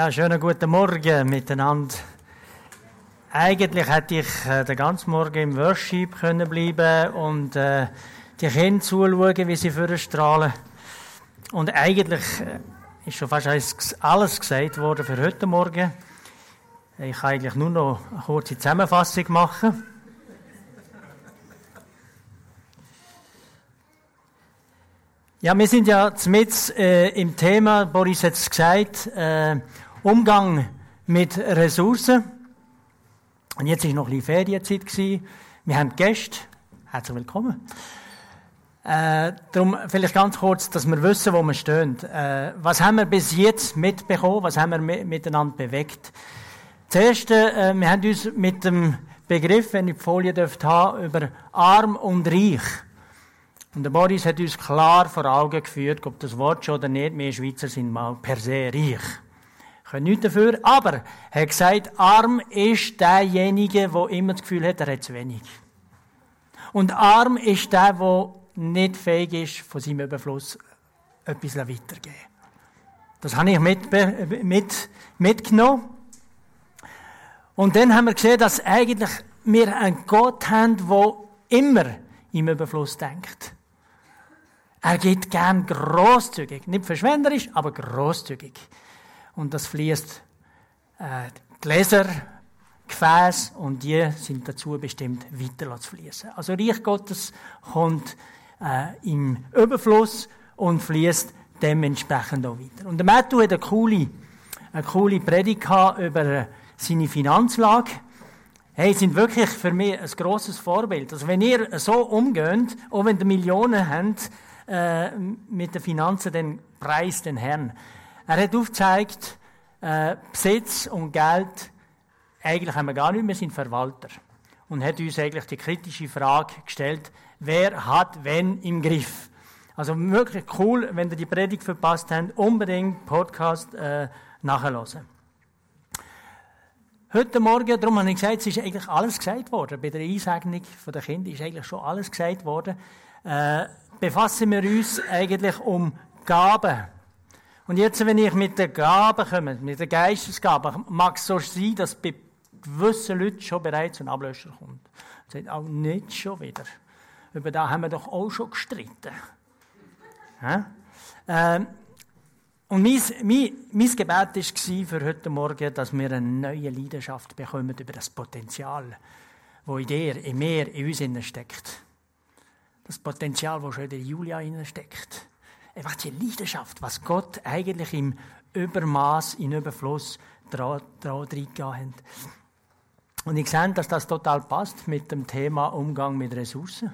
Ja, schönen guten Morgen miteinander. Eigentlich hätte ich äh, den ganzen Morgen im Worship können bleiben und äh, die Kinder zuschauen, wie sie vorher strahlen. Und eigentlich äh, ist schon fast alles gesagt worden für heute Morgen. Ich kann eigentlich nur noch eine kurze Zusammenfassung machen. Ja, wir sind ja mit äh, im Thema, Boris hat es gesagt, äh, Umgang mit Ressourcen. Und jetzt ist noch ein bisschen Ferienzeit gewesen. Wir haben Gäste. Herzlich willkommen. Äh, darum vielleicht ganz kurz, dass wir wissen, wo wir stehen. Äh, was haben wir bis jetzt mitbekommen? Was haben wir miteinander bewegt? Zuerst, äh, wir haben uns mit dem Begriff, wenn ich die Folie dürfte haben, über arm und reich und der Boris hat uns klar vor Augen geführt, ob das Wort schon oder nicht, wir Schweizer sind mal per se reich. Können nichts dafür, aber er hat gesagt, arm ist derjenige, der immer das Gefühl hat, er hat zu wenig. Und arm ist der, der nicht fähig ist, von seinem Überfluss etwas weiterzugeben. Das habe ich mit, mit, mitgenommen. Und dann haben wir gesehen, dass eigentlich wir einen Gott haben, der immer im Überfluss denkt. Er geht gern großzügig, nicht verschwenderisch, aber großzügig. Und das fließt äh, Gläser, Gefäß und die sind dazu bestimmt, weiter zu fließen. Also Reich Gottes kommt äh, im Überfluss und fließt dementsprechend auch weiter. Und der Matthew hat eine coole, eine coole Predigt über seine Finanzlage. Hey, sind wirklich für mich ein grosses Vorbild. Also wenn ihr so umgeht, auch wenn ihr Millionen habt, äh, mit den Finanzen den Preis den Herrn. Er hat aufgezeigt, äh, Besitz und Geld, eigentlich haben wir gar nicht mehr, sind Verwalter. Und hat uns eigentlich die kritische Frage gestellt, wer hat wen im Griff? Also wirklich cool, wenn ihr die Predigt verpasst habt, unbedingt Podcast äh, nachhören. Heute Morgen, darum habe ich gesagt, es ist eigentlich alles gesagt worden. Bei der Einsegnung der Kinder ist eigentlich schon alles gesagt worden. Äh, befassen wir uns eigentlich um Gaben. Und jetzt, wenn ich mit den Gaben komme, mit den Geistesgaben, mag es so sein, dass bei gewissen Leuten schon bereits ein Ablöscher kommt. Und sagt, auch nicht schon wieder. Über da haben wir doch auch schon gestritten. Ähm, und mein, mein, mein Gebet war für heute Morgen, dass wir eine neue Leidenschaft bekommen über das Potenzial, das in dir, in mir, in uns steckt das Potenzial, das schon in der Julia steckt. Die Leidenschaft, was Gott eigentlich im Übermaß, in Überfluss dran reingegeben hat. Und ich sehe, dass das total passt mit dem Thema Umgang mit Ressourcen.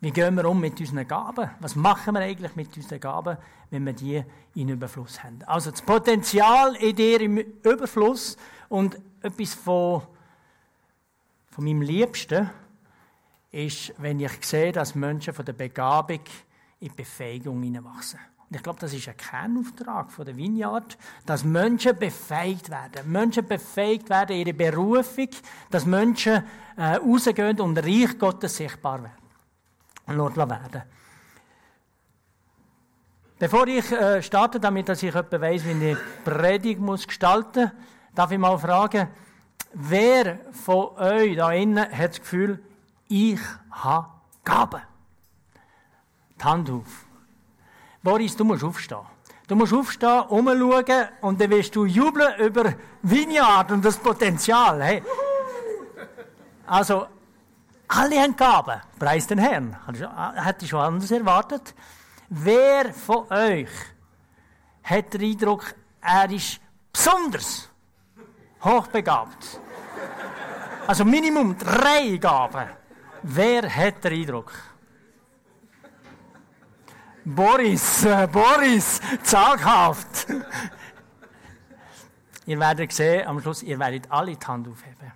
Wie gehen wir um mit unseren Gaben? Was machen wir eigentlich mit unseren Gaben, wenn wir die in Überfluss haben? Also das Potenzial in dir im Überfluss und etwas von, von meinem Liebsten, ist, wenn ich sehe, dass Menschen von der Begabung in die Befähigung hineinwachsen. Und ich glaube, das ist ein Kernauftrag von der Vineyard, dass Menschen befähigt werden. Menschen befähigt werden, ihre Berufung, dass Menschen äh, rausgehen und Reich Gottes sichtbar werden. Und werden. Bevor ich äh, starte, damit dass ich etwa weiss, wie ich Predigt muss gestalten muss, darf ich mal fragen, wer von euch da innen hat das Gefühl, ich habe Gaben. Die Hand auf. Boris, du musst aufstehen. Du musst aufstehen, umschauen und dann wirst du jubeln über Vineyard und das Potenzial. Hey. Also, alle haben Gaben. Preis den Herrn. Hätte ich schon anders erwartet. Wer von euch hat den Eindruck, er ist besonders hochbegabt? Also Minimum drei Gaben. Wer hat den Eindruck? Boris, äh, Boris, zaghaft. ihr werdet sehen, am Schluss, ihr werdet alle die Hand aufheben.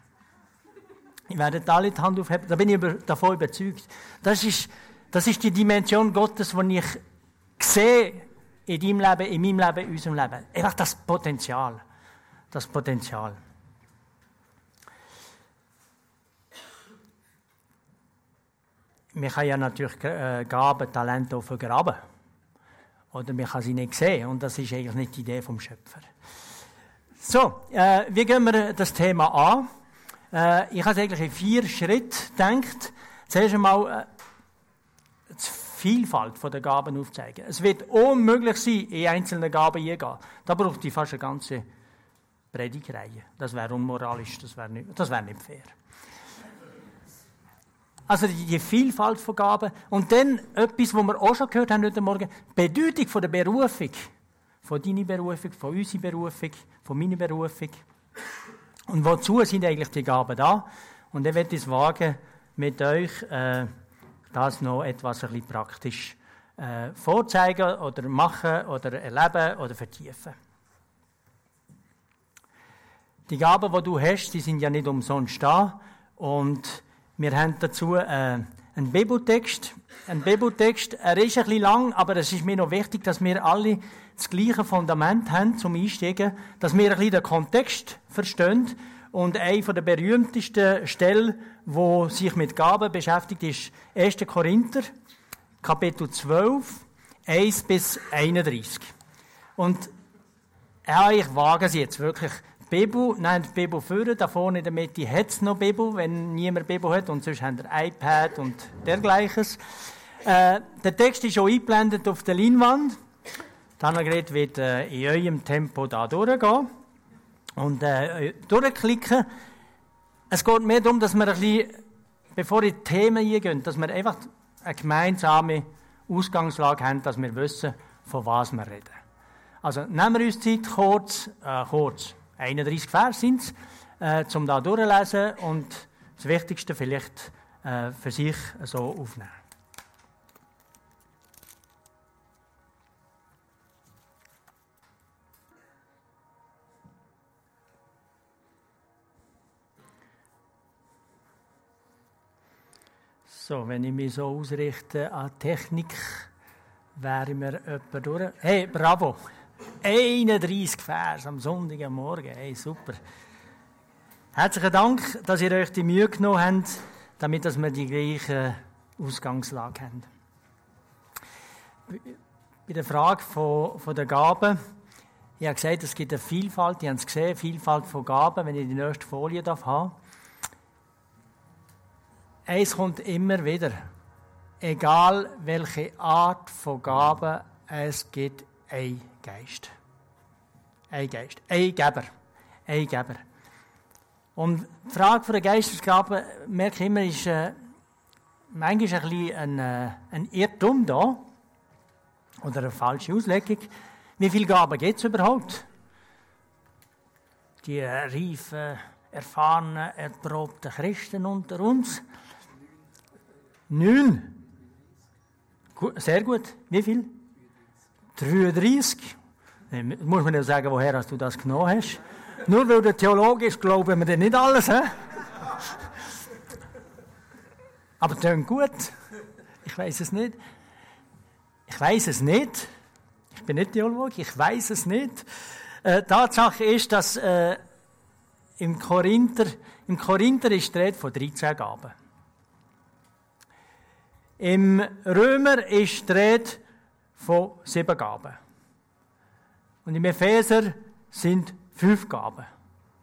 Ihr werdet alle die Hand aufheben, da bin ich über, davon überzeugt. Das ist, das ist die Dimension Gottes, die ich sehe in deinem Leben, in meinem Leben, in unserem Leben. Einfach das Potenzial. Das Potenzial. Man kann ja natürlich äh, Gaben, Talente auch vergraben. Oder man kann sie nicht sehen. Und das ist eigentlich nicht die Idee vom Schöpfer. So, äh, wie gehen wir das Thema an? Äh, ich habe es eigentlich in vier Schritte gedacht. Zuerst einmal äh, die Vielfalt der Gaben aufzeigen. Es wird unmöglich sein, in einzelne Gaben eingehen. Da braucht ich fast eine ganze Predigreihe. Das wäre unmoralisch, das wäre nicht, das wäre nicht fair. Also die Vielfalt von Gaben. Und dann etwas, was wir auch schon gehört haben heute Morgen, die Bedeutung der Berufung. Von deiner Berufung, von unserer Berufung, von meiner Berufung. Und wozu sind eigentlich die Gaben da? Und ich werde es wagen, mit euch äh, das noch etwas ein bisschen praktisch äh, vorzeigen oder machen oder erleben oder vertiefen. Die Gaben, die du hast, die sind ja nicht umsonst da. Und wir haben dazu äh, einen Bibeltext. Ein Bibeltext, er ist ein bisschen lang, aber es ist mir noch wichtig, dass wir alle das gleiche Fundament haben zum Einsteigen, dass wir ein bisschen den Kontext verstehen. Und eine der berühmtesten Stellen, wo sich mit Gaben beschäftigt, ist 1. Korinther, Kapitel 12, 1 bis 31. Und ja, ich wage es jetzt wirklich. Bibel, nein, die Bibel da vorne in der Mitte hat es noch Bibel, wenn niemand Bibel hat, und sonst haben wir iPad und dergleiches. Äh, der Text ist schon eingeblendet auf der Leinwand. Annegret wird äh, in eurem Tempo da durchgehen und äh, durchklicken. Es geht mehr darum, dass wir ein bisschen, bevor in die Themen eingehen, dass wir einfach eine gemeinsame Ausgangslage haben, dass wir wissen, von was wir reden. Also nehmen wir uns Zeit, kurz, äh, kurz, 31 Vers sind es, äh, um da durchzulesen und das Wichtigste vielleicht äh, für sich so aufnehmen. So, wenn ich mich so ausrichte an Technik, wäre mir jemand durch. Hey, bravo! 31 Vers am Sonntagmorgen. Hey, super. Herzlichen Dank, dass ihr euch die Mühe genommen habt, damit dass wir die gleiche Ausgangslage haben. Bei der Frage von, von der Gaben, ich habe gesagt, es gibt eine Vielfalt, ihr habt es gesehen, Vielfalt von Gaben, wenn ich die nächste Folie darf haben. Eins kommt immer wieder. Egal welche Art von Gaben es gibt, ein Geist. Ein Geist. Ein Geber. Ein Geber. Und die Frage von der Geistesgabe, merke ich immer, ist äh, manchmal ein bisschen ein, äh, ein Irrtum da. Oder eine falsche Auslegung. Wie viele Gaben gibt es überhaupt? Die äh, reifen, erfahrenen, erprobten Christen unter uns. Neun. Sehr gut. Wie viel? 33. Muss man ja sagen, woher hast du das genommen hast. Nur weil der Theologe ist, glauben wir dir nicht alles. He? Aber klingt gut. Ich weiß es nicht. Ich weiß es nicht. Ich bin nicht Theologe, ich weiß es nicht. Äh, Tatsache ist, dass äh, im Korinther, im Korinther ist die Rede von 13 Gaben. Im Römer ist die Rede von sieben Gaben. Und im Epheser sind fünf Gaben.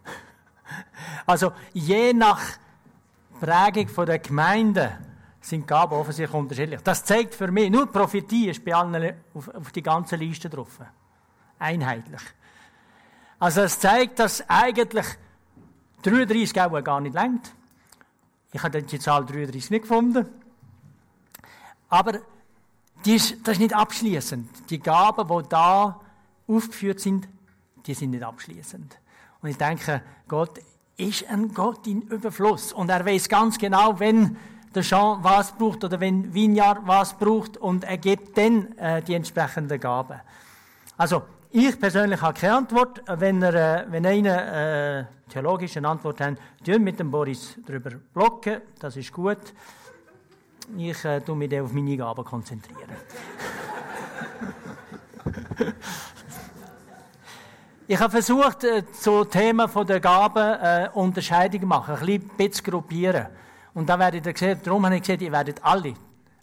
Also je nach Prägung der Gemeinde sind Gaben offensichtlich unterschiedlich. Das zeigt für mich, nur Prophetie ist bei allen auf, auf die ganze Liste drauf. Einheitlich. Also es zeigt, dass eigentlich 33 Gaben gar nicht längt. Ich habe die Zahl 33 nicht gefunden. Aber die ist, das ist nicht abschließend. Die Gaben, die da aufgeführt sind, die sind nicht abschließend. Und ich denke, Gott ist ein Gott in Überfluss. Und er weiß ganz genau, wenn der Jean was braucht oder wenn Vineyard was braucht und er gibt dann äh, die entsprechenden Gaben. Also, ich persönlich habe keine Antwort. Wenn, er, äh, wenn einer äh, theologisch Antwort hat, tun mit dem Boris darüber blocken. Das ist gut. Ich äh, tue mich auf meine Gaben konzentrieren. Ich habe versucht, äh, zu Themen von der Gaben äh, Unterscheidung zu machen, ein bisschen zu gruppieren. Und da werdet ihr sehen, darum habe ich gesagt, ihr werdet alle,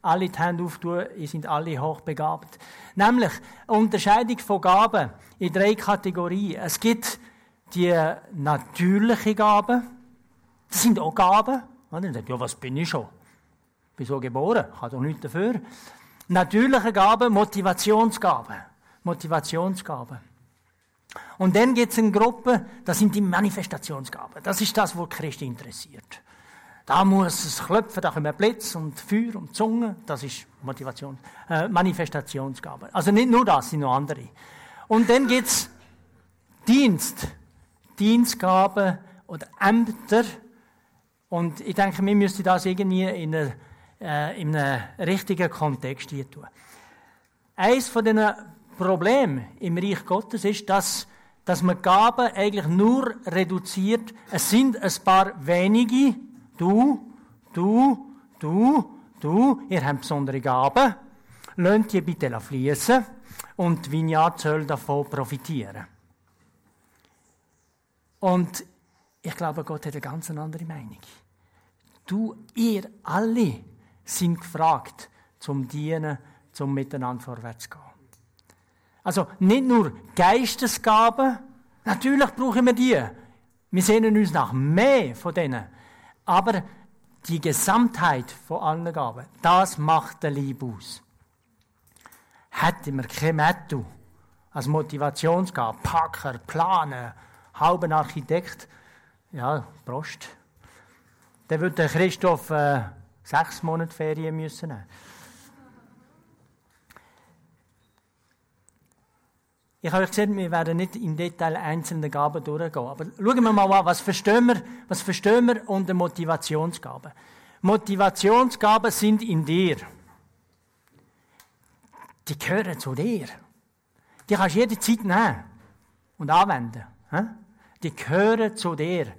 alle die Hände auftun, ihr seid alle hochbegabt. Nämlich, Unterscheidung von Gaben in drei Kategorien. Es gibt die natürlichen Gaben. Das sind auch Gaben. Und dann sagt, ja, was bin ich schon? Ich bin so geboren, ich habe doch nichts dafür. Natürliche Gaben, Motivationsgaben. Motivationsgaben. Und dann gibt es eine Gruppe, das sind die Manifestationsgaben. Das ist das, was Christi interessiert. Da muss es klopfen, da kommen Blitz und Feuer und Zunge. Das ist Motivation, äh, Manifestationsgabe. Also nicht nur das, sind noch andere. Und dann gibt es Dienst, Dienstgaben oder Ämter. Und ich denke, wir müssen das irgendwie in, einer, äh, in einem richtigen Kontext hier tun. Eines von den Problemen im Reich Gottes ist, dass, dass man Gaben eigentlich nur reduziert. Es sind ein paar wenige, du, du, du, du, ihr habt besondere Gaben. Lasst die bitte fließen und Vineyard soll davon profitieren. Und ich glaube, Gott hat eine ganz andere Meinung. Du, ihr alle sind gefragt, zum Dienen, zum Miteinander vorwärts zu gehen. Also nicht nur Geistesgaben, natürlich brauchen wir die. Wir sehnen uns nach mehr von denen. Aber die Gesamtheit von allen Gaben, das macht der Liebe aus. Hätten wir kein Metto als Motivationsgabe, Packer, Planer, halben Architekt, ja, Prost, dann würde Christoph äh, sechs Monate Ferien müssen nehmen. Ich habe gesehen, wir werden nicht im Detail einzelne Gaben durchgehen. Aber schauen wir mal an, was verstehen wir, was verstehen wir unter Motivationsgaben? Motivationsgaben sind in dir. Die gehören zu dir. Die kannst du jederzeit nehmen und anwenden. Die gehören zu dir,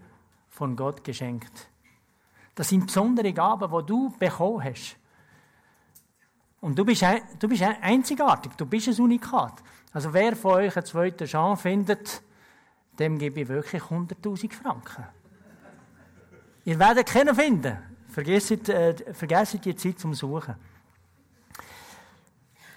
von Gott geschenkt. Das sind besondere Gaben, die du bekommen hast. Und du bist, du bist einzigartig, du bist ein Unikat. Also wer von euch einen zweiten Jean findet, dem gebe ich wirklich 100.000 Franken. Ihr werdet keinen finden. Vergesst, äh, vergesst die Zeit zum Suchen.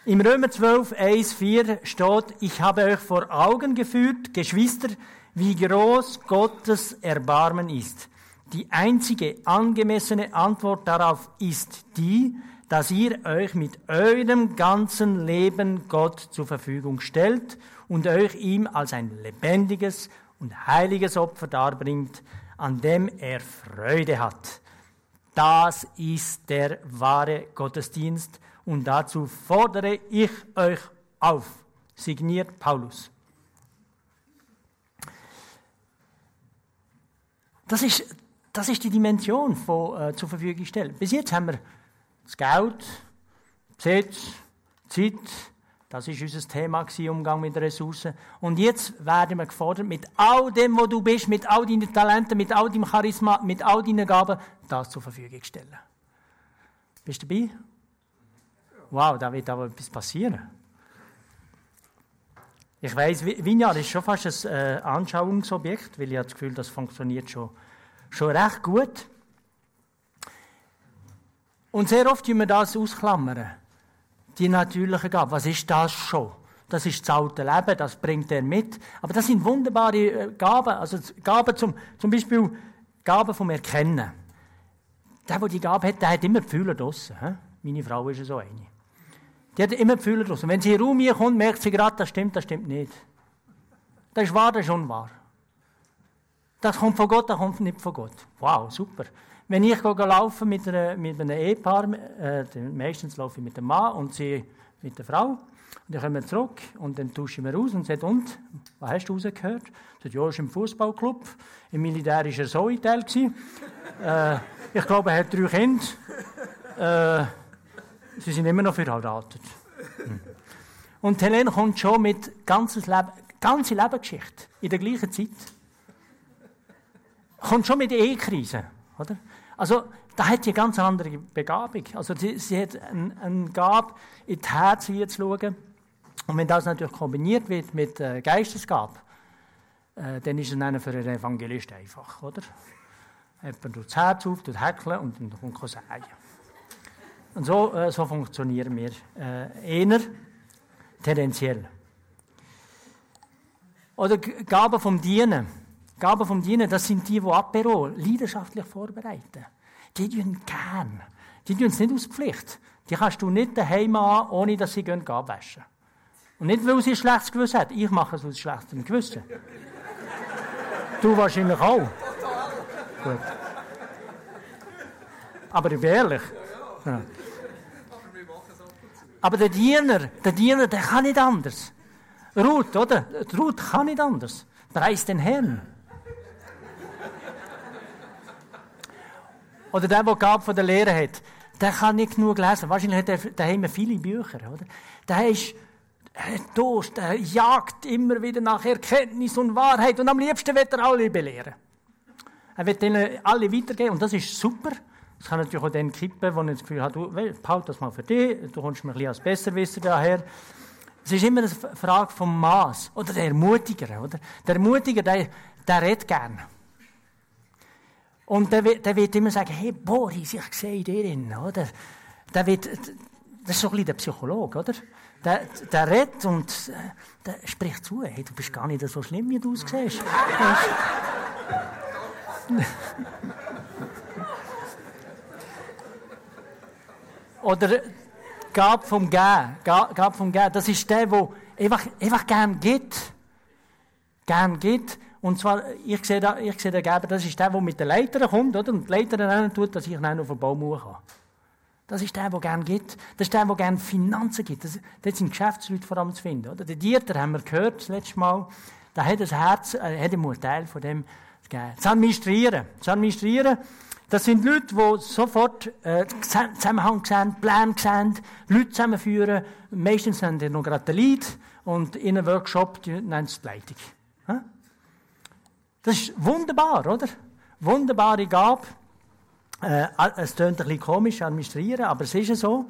Im Römer 12, 1, 4 steht, ich habe euch vor Augen geführt, Geschwister, wie groß Gottes Erbarmen ist. Die einzige angemessene Antwort darauf ist die, dass ihr euch mit eurem ganzen Leben Gott zur Verfügung stellt und euch ihm als ein lebendiges und heiliges Opfer darbringt, an dem er Freude hat. Das ist der wahre Gottesdienst und dazu fordere ich euch auf. Signiert Paulus. Das ist, das ist die Dimension von äh, zur Verfügung stellen. Bis jetzt haben wir das Geld, Besitz, Zeit, das ist unser Thema Umgang mit Ressourcen. Und jetzt werden wir gefordert, mit all dem, wo du bist, mit all deinen Talenten, mit all deinem Charisma, mit all deinen Gaben, das zur Verfügung zu stellen. Bist du dabei? Wow, da wird aber etwas passieren. Ich weiss, Vineyard ist schon fast ein äh, Anschauungsobjekt, weil ich habe das Gefühl, das funktioniert schon, schon recht gut. Und sehr oft tun wir das ausklammern. Die natürliche Gabe. Was ist das schon? Das ist das alte Leben, das bringt er mit. Aber das sind wunderbare äh, Gaben. Also Gaben zum, zum Beispiel Gaben vom Erkennen. Der, der die Gabe hat, der hat immer die Fühler draussen. Meine Frau ist so eine. Die hat immer die Fühler draussen. Wenn sie in den Raum kommt, merkt sie gerade, das stimmt, das stimmt nicht. Das ist wahr, das ist unwahr. Das kommt von Gott, das kommt nicht von Gott. Wow, super. Wenn ich laufe mit, einer, mit einem Ehepaar, äh, meistens laufe ich mit dem Mann und sie mit der Frau, und dann kommen wir zurück und dann tauschen wir aus und sagen, und, was hast du rausgehört? Sagt, ja, ist im Fußballclub, im Militär war er so in Teil. äh, ich glaube, er hat drei Kinder. Äh, sie sind immer noch verheiratet. Und Helene kommt schon mit ganzes Leben, ganze Lebensgeschichte in der gleichen Zeit. Kommt schon mit Ehekrisen, oder? Also, da hat eine ganz andere Begabung. Also, sie, sie hat eine, eine Gabe, in die Herzen zu schauen. Und wenn das natürlich kombiniert wird mit äh, Geistesgabe, äh, dann ist es dann für einen Evangelist einfach, oder? Jemand tut das Herz auf, tut häkeln und dann kommt sagen. Und so, äh, so funktionieren wir äh, eher tendenziell. Oder Gaben vom Dienen. Gaben vom Dienen, das sind die, die Apero leidenschaftlich vorbereiten. Die tun gern. Die tun es nicht aus Pflicht. Die kannst du nicht daheim an, ohne dass sie gehen waschen. Und nicht, weil sie ein schlechtes Gewissen hat. Ich mache es aus schlechtem Gewissen. du wahrscheinlich auch. Gut. Aber ich bin ehrlich. Ja. Aber der Diener, der Diener, der kann nicht anders. Ruth, oder? Ruth kann nicht anders. Preis den Herrn. Oder der, der Gabe von der Lehre hat, der kann nicht genug lesen. Wahrscheinlich hat er daheim viele Bücher, oder? Der ist Durst, der jagt immer wieder nach Erkenntnis und Wahrheit und am liebsten wird er alle belehren. Er wird ihnen alle weitergeben und das ist super. Das kann natürlich auch den kippen, wo ich das Gefühl habe, du, behalte das mal für dich, du kommst mir ein bisschen als Besserwisser daher. Es ist immer eine Frage vom Maß. Oder der Ermutiger, oder? Der Ermutiger, der, der redet gern. Und der, der wird immer sagen, hey Boris, ich sehe dir in, oder? Der wird, das ist so ein bisschen der Psychologe, oder? Der, der redet und äh, der spricht zu, hey, du bist gar nicht so schlimm, wie du aussiehst. Oder Gab vom Gehen. Gab vom Gehen. Das ist der, der einfach, einfach gern gibt. Gern gibt. Und zwar, ich sehe da, ich sehe den Geber, das ist der, der mit der Leiter kommt, oder? Und die Leiter dann tut, dass ich dann auf den Baum kann. Das ist der, der gern gibt. Das ist der, der gern Finanzen gibt. Das, das sind Geschäftsleute vor allem zu finden, oder? Der Dieter haben wir gehört, das letzte Mal. Der hat das Herz, äh, hat einen Teil von dem gegeben. Das Administrieren. Das Administrieren. Das sind Leute, die sofort äh, Zusammenhang sehen, Pläne sehen, Leute zusammenführen. Meistens haben die noch gerade den Lead und in einem Workshop nennen sie die Leitung. Das ist wunderbar, oder? Wunderbare Gabe. Äh, es klingt ein bisschen komisch, administrieren, aber es ist ja so.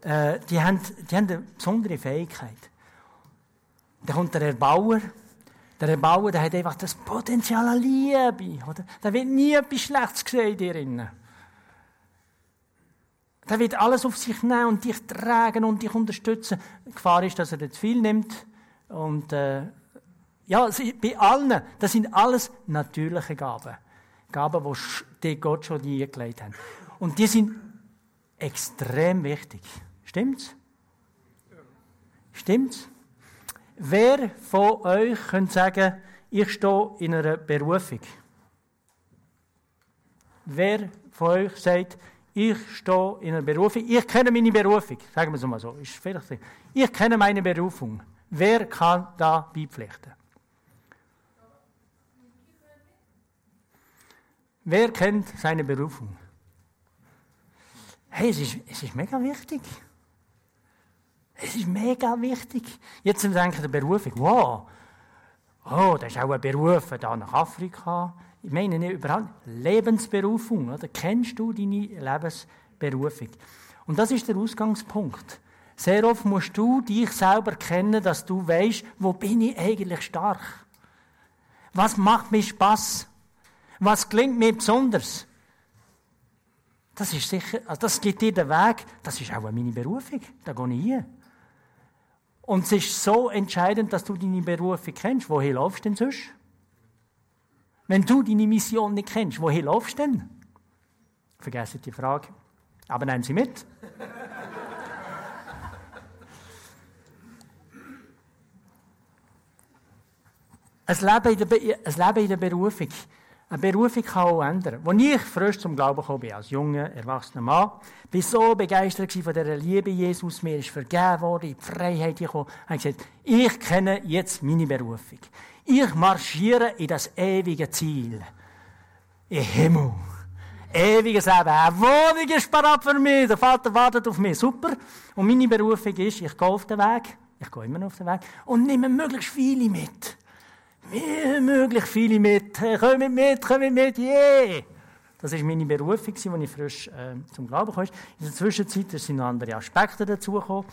Äh, die, haben, die haben eine besondere Fähigkeit. Da kommt der Erbauer, der Erbauer, der hat einfach das Potenzial an Liebe, oder? Da wird nie etwas Schlechtes gesehen in dir Der wird alles auf sich nehmen und dich tragen und dich unterstützen. Die Gefahr ist, dass er zu viel nimmt. Und, äh, ja, bei allen, das sind alles natürliche Gaben. Gaben, die Gott schon die gelegt hat. Und die sind extrem wichtig. Stimmt's? Stimmt's? Wer von euch könnte sagen, ich stehe in einer Berufung? Wer von euch sagt, ich stehe in einer Berufung, ich kenne meine Berufung, sagen wir es mal so, ist vielleicht ich kenne meine Berufung. Wer kann da beipflichten? Wer kennt seine Berufung? Hey, es ist, es ist mega wichtig. Es ist mega wichtig. Jetzt denken der Berufung, wow, oh, das ist auch ein Beruf da nach Afrika. Ich meine nicht überall Lebensberufung, oder? Kennst du deine Lebensberufung? Und das ist der Ausgangspunkt. Sehr oft musst du dich selber kennen, dass du weißt, wo bin ich eigentlich stark? Was macht mir Spaß? Was klingt mir besonders? Das ist sicher, also das gibt dir den Weg, das ist auch meine Berufung, da gehe ich hin. Und es ist so entscheidend, dass du deine Berufung kennst. Woher laufst du denn sonst? Wenn du deine Mission nicht kennst, woher laufst du denn? Vergessen die Frage. Aber nehmen Sie mit. ein, Leben in der, ein Leben in der Berufung eine Berufung kann auch ändern. Als ich frisch zum Glauben gekommen bin, als junger, erwachsener Mann, bin so begeistert von dieser Liebe Jesus, mir ist vergeben worden, in die Freiheit gekommen, habe ich gesagt, ich kenne jetzt meine Berufung. Ich marschiere in das ewige Ziel. Im Himmel. Ewiges Leben. Eine Wohnung ist parat für mich. Der Vater wartet auf mich. Super. Und meine Berufung ist, ich gehe auf den Weg. Ich gehe immer noch auf den Weg. Und nehme möglichst viele mit. Wie möglich viele mit. Hey, kommt mit, kommt mit, yeah! Das war meine Berufung, als ich frisch äh, zum Glauben kam. In der Zwischenzeit sind noch andere Aspekte dazugekommen.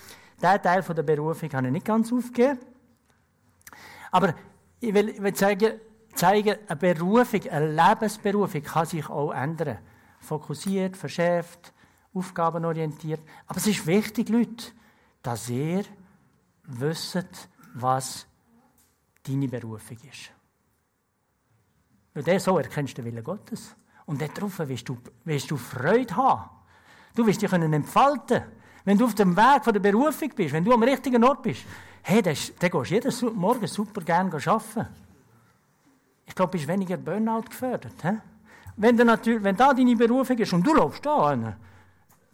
Diesen Teil der Berufung habe ich nicht ganz aufgegeben. Aber ich will, ich will zeigen, zeigen, eine Berufung, eine Lebensberufung kann sich auch ändern. Fokussiert, verschärft, aufgabenorientiert. Aber es ist wichtig, Leute, dass ihr wisst, was deine Berufung ist. Weil der so erkennst du den Willen Gottes. Und darauf wirst du, wirst du Freude haben. Du wirst dich können entfalten Wenn du auf dem Weg von der Berufung bist, wenn du am richtigen Ort bist, hey, dann, dann gehst du jeden Morgen super gerne arbeiten. Ich glaube, du bist weniger Burnout gefördert. He? Wenn, natürlich, wenn da deine Berufung ist und du läufst da hin,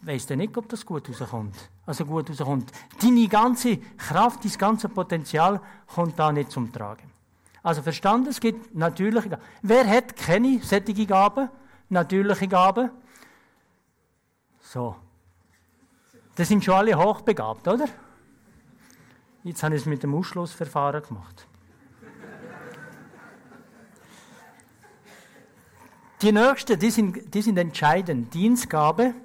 weißt du nicht, ob das gut rauskommt. Also gut rauskommt. Deine ganze Kraft, dein ganze Potenzial kommt da nicht zum Tragen. Also verstanden, es gibt natürliche Gaben. Wer hat keine solche Gaben? Natürliche Gaben? So. Das sind schon alle hochbegabt, oder? Jetzt habe ich es mit dem Ausschlussverfahren gemacht. Die nächsten, die sind, die sind entscheidend. Dienstgabe.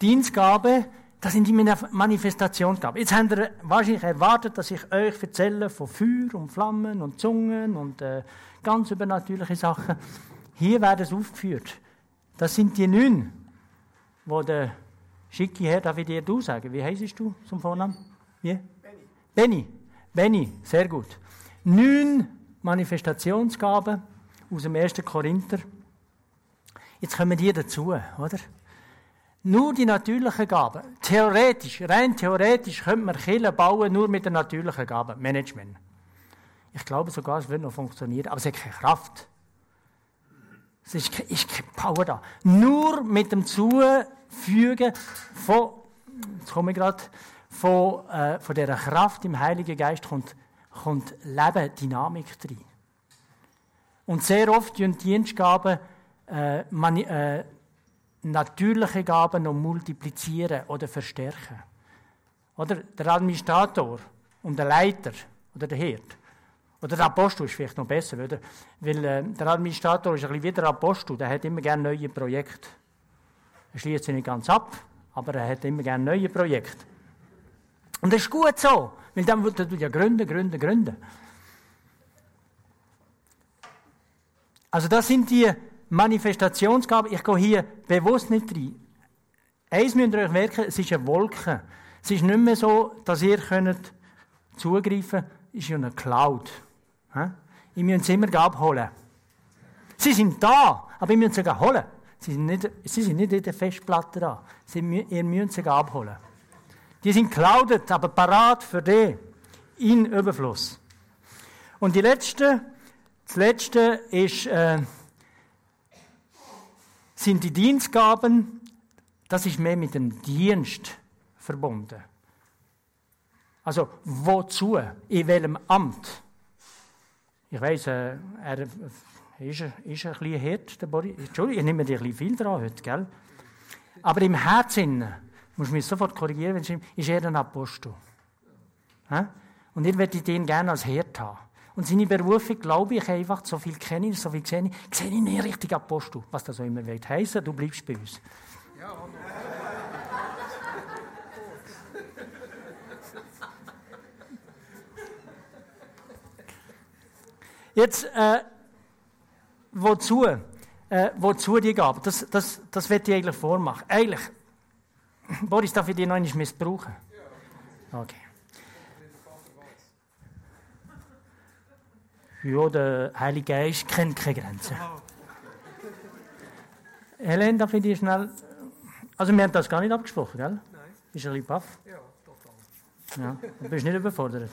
Dienstgabe, das sind die Manifestationsgaben. Jetzt habt ihr wahrscheinlich erwartet, dass ich euch erzähle von Feuer und Flammen und Zungen und äh, ganz übernatürliche Sachen. Hier werden es aufgeführt. Das sind die neun, wo der schicke Herr, darf ich dir du sagen? Wie heißt du zum Vornamen? Wie? Benny. Benny. Benny, sehr gut. Neun Manifestationsgaben aus dem 1. Korinther. Jetzt kommen die dazu, oder? Nur die natürlichen Gaben. Theoretisch, rein theoretisch könnte man Kirchen bauen, nur mit den natürlichen Gaben. Management. Ich glaube sogar, es würde noch funktionieren, aber es hat keine Kraft. Es ist, ist keine Power da. Nur mit dem Zufügen von, jetzt komme ich gerade, von, äh, von dieser Kraft im Heiligen Geist kommt, kommt Leben, Dynamik rein. Und sehr oft tun Dienstgaben äh, man, äh, natürliche Gaben noch multiplizieren oder verstärken. Oder der Administrator und der Leiter oder der Hirt. Oder der Apostel ist vielleicht noch besser, oder? weil äh, der Administrator ist ein bisschen wie der Apostel, der hat immer gerne neue Projekte. Er schließt sie nicht ganz ab, aber er hat immer gerne neue Projekte. Und das ist gut so, weil dann wird er ja gründen, gründen, gründen. Also das sind die Manifestationsgabe, ich gehe hier bewusst nicht rein. Eins müsst ihr euch merken, es ist eine Wolke. Es ist nicht mehr so, dass ihr könnt zugreifen könnt. Es ist ja eine Cloud. Ihr müsst sie immer abholen. Sie sind da, aber ihr müsst sie holen. Sie sind nicht, sie sind nicht in der Festplatte da. Sie, ihr müsst sie abholen. Die sind clouded, aber parat für die in Überfluss. Und die letzte, das letzte ist, äh, sind die Dienstgaben, das ist mehr mit dem Dienst verbunden. Also, wozu? In welchem Amt? Ich weiss, äh, er ist, ist ein bisschen hart, der Boris. Entschuldigung, ich nehme dir ein bisschen viel dran heute, gell? Aber im Herzen, muss mich sofort korrigieren, wenn ich, ist er ein Apostel. Und ihr werdet ihn gerne als Herd haben. Und seine Berufung, glaube ich, einfach, so viel kenne ich, so viel sehe ich, sehe ich nicht richtig Apostel, was das auch immer wird heißen, du bleibst bei uns. Ja. Jetzt, äh, wozu? Äh, wozu die Gabe? Das, das, das wird ich eigentlich vormachen. Eigentlich, Boris, darf ich die noch einmal missbrauchen? Okay. Ja, der Heilige Geist kennt keine Grenzen. Helene, darf ich dir schnell. Also, wir haben das gar nicht abgesprochen, gell? Nein. Bist du ein bisschen baff? Ja, total. Ja, du bist nicht überfordert.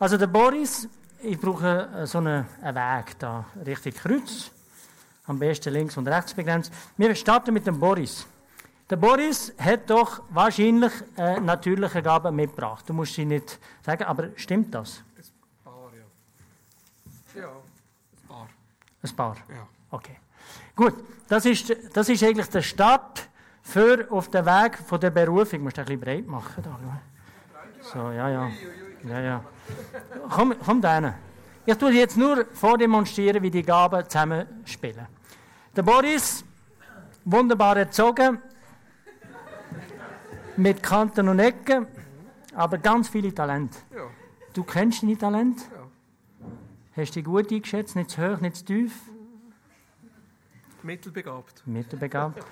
Also, der Boris, ich brauche äh, so einen, einen Weg da, richtig Kreuz. Am besten links und rechts begrenzt. Wir starten mit dem Boris. Der Boris hat doch wahrscheinlich äh, natürliche Gaben mitgebracht. Du musst sie nicht sagen, aber stimmt das? Ja, ein paar. Ein paar? Ja. Okay. Gut, das ist, das ist eigentlich der Start für auf den Weg von der Berufung. Du musst ein bisschen breit machen. Da, so, ja, ja. ja, ja. Komm, komm da. Ich tue jetzt nur vordemonstrieren, wie die Gaben zusammenspielen. Der Boris, wunderbar erzogen, mit Kanten und Ecken, aber ganz viele Talente. Ja. Du kennst deine Talente? Hast du dich gut eingeschätzt? Nicht zu hoch, nicht zu tief? Mittelbegabt. Mittelbegabt.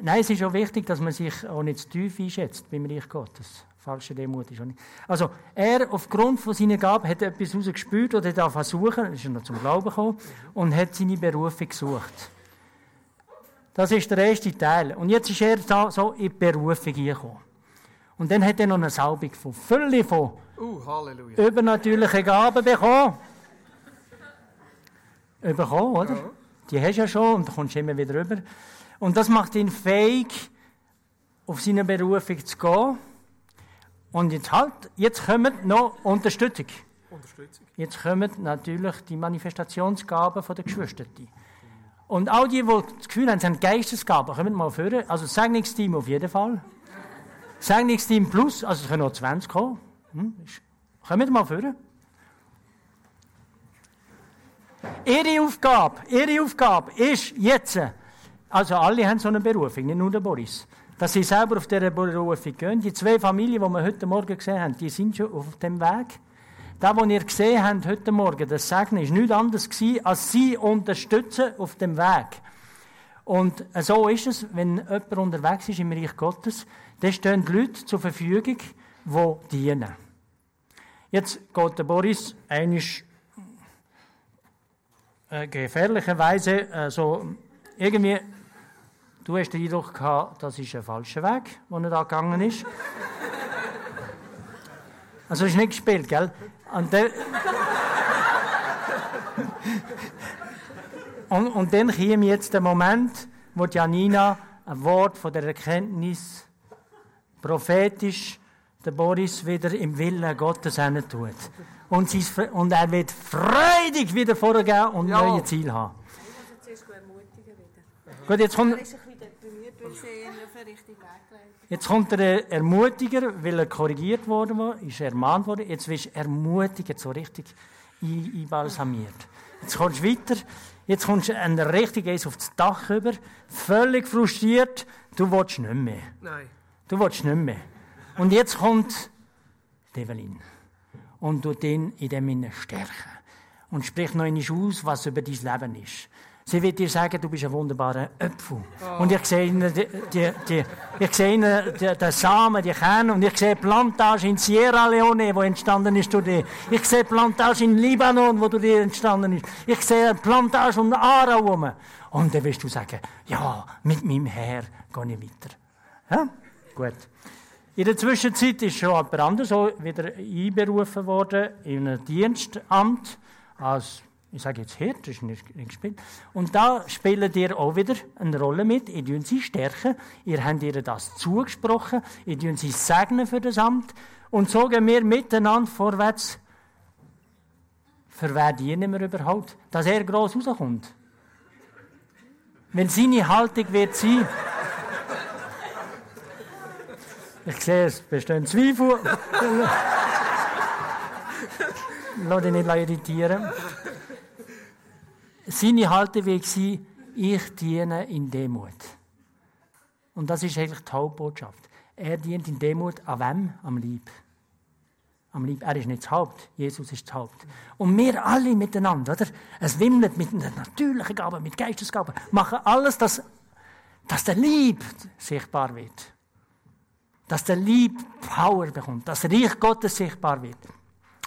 Nein, es ist auch wichtig, dass man sich auch nicht zu tief einschätzt beim Reich Gottes. Falsche Demut ist auch nicht. Also, er, aufgrund von seiner Gabe, hat etwas rausgespürt oder hat versuchen, ist er noch zum Glauben gekommen, und hat seine Berufung gesucht. Das ist der erste Teil. Und jetzt ist er da so in die Berufung gekommen. Und dann hat er noch eine Salbung von Fülle von Uh, Halleluja. übernatürlichen Gaben bekommen. Bekommen, oder? Ja. Die hast du ja schon und da kommst du immer wieder rüber. Und das macht ihn fähig, auf seine Berufung zu gehen. Und jetzt halt, jetzt kommt noch Unterstützung. Unterstützung. Jetzt kommen natürlich die Manifestationsgaben der Geschwister. Und all die, die das Gefühl haben, sie haben Geistesgaben, kommen mal führen. Also das Segnungsteam auf jeden Fall. Segnungsteam plus, also es können noch 20 kommen. Hm, kommen mal führen. Ihre Aufgabe, ihre Aufgabe ist jetzt, also alle haben so eine Berufung, nicht nur der Boris, dass sie selber auf dieser Berufung gehen. Die zwei Familien, die wir heute Morgen gesehen haben, die sind schon auf dem Weg. Das, was ihr gesehen habt heute Morgen, das Segnen, ist nichts anderes gewesen, als sie unterstützen auf dem Weg. Und so ist es, wenn jemand unterwegs ist im Reich Gottes, dann stehen die Leute zur Verfügung, die dienen. Jetzt geht der Boris einisch äh, gefährlicherweise äh, so irgendwie, du hast den Eindruck gehabt, das ist ein falscher Weg, wo er da gegangen ist. Also ist nicht gespielt, gell? Und, der, und, und dann käme jetzt der Moment, wo Janina ein Wort von der Erkenntnis prophetisch der Boris wieder im Willen Gottes tut. Und, und er wird freudig wieder vorgehen und Ja. neue Ziele haben. Gut, jetzt kommt, Er richtigen Jetzt kommt der Ermutiger, weil er korrigiert worden war, ist ermahnt worden. Jetzt wirst du ermutigt, so richtig ein- einbalsamiert. Jetzt kommst du weiter. Jetzt kommst du ein richtig eins auf das Dach über, völlig frustriert. Du willst nicht mehr. Nein. Du willst nicht mehr. Und jetzt kommt die Evelyn und tut ihn in dem Sinne stärken. Und spricht noch einmal aus, was über dein Leben ist. Sie wird dir sagen, du bist ein wunderbarer Apfel. Und ich sehe ihnen, die, die, die, ich sehe ihnen die, den Samen, die Kerne, und ich sehe Plantage in Sierra Leone, wo entstanden ist durch dich. Ich sehe Plantage in Libanon, wo durch dich entstanden ist. Ich sehe Plantage um Aarau herum. Und dann wirst du sagen, ja, mit meinem Herr gehe ich weiter. Ja? Gut. In der Zwischenzeit ist schon jemand anderes auch wieder einberufen worden in ein Dienstamt als, ich sage jetzt Hirt, das ist nicht gespielt. Und da spielt ihr auch wieder eine Rolle mit. Ihr tun sie stärken, ihr habt ihr das zugesprochen, ihr tun sie segnen für das Amt. Und so gehen wir miteinander vorwärts. Für wer dienen wir überhaupt? Dass er gross rauskommt. Weil seine Haltung wird sein, ich sehe, es bestehen Zweifel. Lass dich nicht irritieren. Seine Haltung sein, ich diene in Demut. Und das ist eigentlich die Hauptbotschaft. Er dient in Demut an wem? Am Lieb. Am Lieb. Er ist nicht das Haupt. Jesus ist das Haupt. Und wir alle miteinander, oder? Es wimmelt mit einer natürlichen Gabe, mit Geistesgaben. Machen alles, dass, dass der Lieb sichtbar wird dass der Lieb Power bekommt, dass das Reich Gottes sichtbar wird.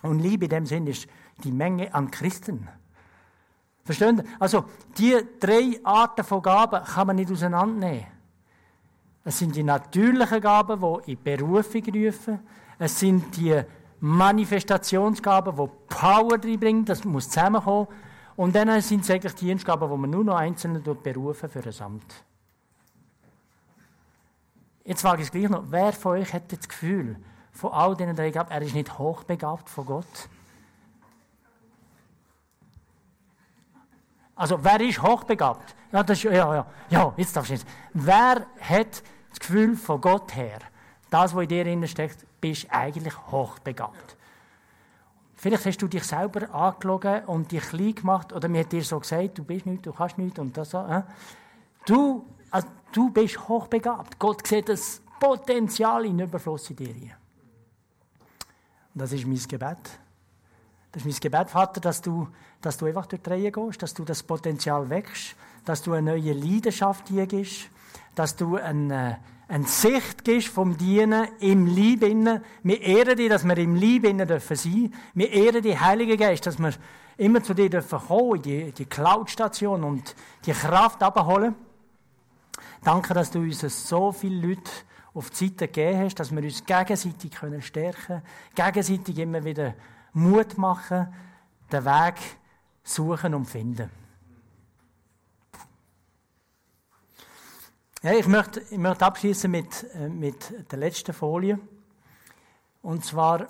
Und Liebe in dem Sinn ist die Menge an Christen. Verstehen Sie? Also, die drei Arten von Gaben kann man nicht auseinandernehmen. Es sind die natürlichen Gaben, die in Berufung rufen. Es sind die Manifestationsgaben, die Power reinbringen. Das muss zusammenkommen. Und dann sind es eigentlich die Dienstgaben, die man nur noch einzeln berufen für ein Amt. Jetzt frage ich gleich noch, wer von euch hat das Gefühl, von all diesen drei Gaben, er ist nicht hochbegabt von Gott? Also, wer ist hochbegabt? Ja, das ist, ja, ja, ja, jetzt darfst du jetzt. Wer hat das Gefühl von Gott her, das, was in dir drin steckt, bist eigentlich hochbegabt? Vielleicht hast du dich selber angelogen und dich klein gemacht, oder mir hat dir so gesagt, du bist nichts, du kannst nichts und das so. Äh? Du, also, du bist hochbegabt. Gott sieht das Potenzial in Überfluss in dir. Und das ist mein Gebet. Das ist mein Gebet, Vater, dass du, dass du einfach durch die Reihe gehst, dass du das Potenzial wächst, dass du eine neue Leidenschaft hier gibst, dass du eine, eine Sicht gibst vom Dienen im Lieb innen. Wir ehren dich, dass wir im Lieb innen dürfen sein. Wir ehren dich, Heilige Geist, dass wir immer zu dir dürfen kommen, die, die Cloud-Station und die Kraft abholen. Danke, dass du uns so viele Leute auf die Seite gegeben hast, dass wir uns gegenseitig stärken können, gegenseitig immer wieder Mut machen, den Weg suchen und finden. Ja, ich möchte, ich möchte abschließen mit, äh, mit der letzten Folie. Und zwar,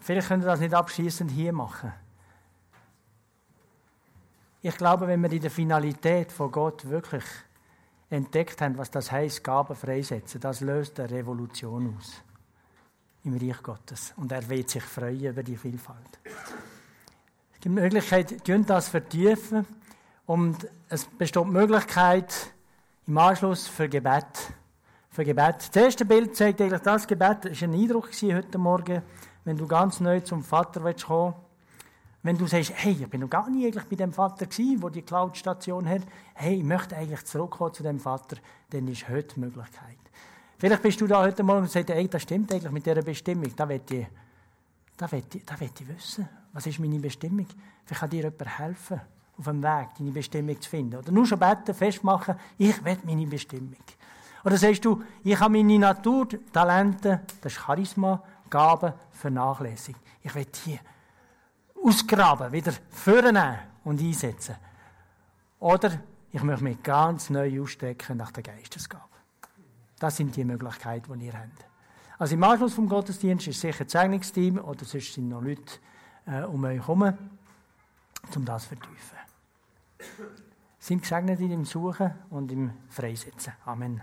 vielleicht können wir das nicht abschließend hier machen. Ich glaube, wenn wir in der Finalität von Gott wirklich entdeckt haben, was das heißt, Gaben freisetzen, das löst eine Revolution aus im Reich Gottes. Und er wird sich freuen über die Vielfalt. Es gibt die Möglichkeit, das vertiefen. Und es besteht die Möglichkeit, im Anschluss für Gebet. Für Gebet. Das erste Bild zeigt eigentlich das Gebet. Das war ein Eindruck heute Morgen, wenn du ganz neu zum Vater kommen willst. Wenn du sagst, hey, ich bin noch gar nie eigentlich bei dem Vater gewesen, der die Cloud-Station hat. Hey, ich möchte eigentlich zurückkommen zu dem Vater, dann ist heute die Möglichkeit. Vielleicht bist du da heute Morgen und sagst, hey, das stimmt eigentlich mit dieser Bestimmung. Da will ich, da wissen. Was ist meine Bestimmung? Vielleicht kann dir jemand helfen auf dem Weg, deine Bestimmung zu finden. Oder nur schon beten, festmachen, ich will meine Bestimmung. Oder sagst du, ich habe meine Natur, Talente, das ist Charisma, Gaben vernachlässigt. Ich will die ausgraben, wieder vornehmen und einsetzen. Oder ich möchte mich ganz neu ausstrecken nach der Geistesgabe. Das sind die Möglichkeiten, die ihr habt. Also im Anschluss vom Gottesdienst ist sicher das Zeugungsteam oder sonst sind noch Leute äh, um euch herum, um das zu vertiefen. Sind gesegnet in dem Suchen und im Freisetzen. Amen.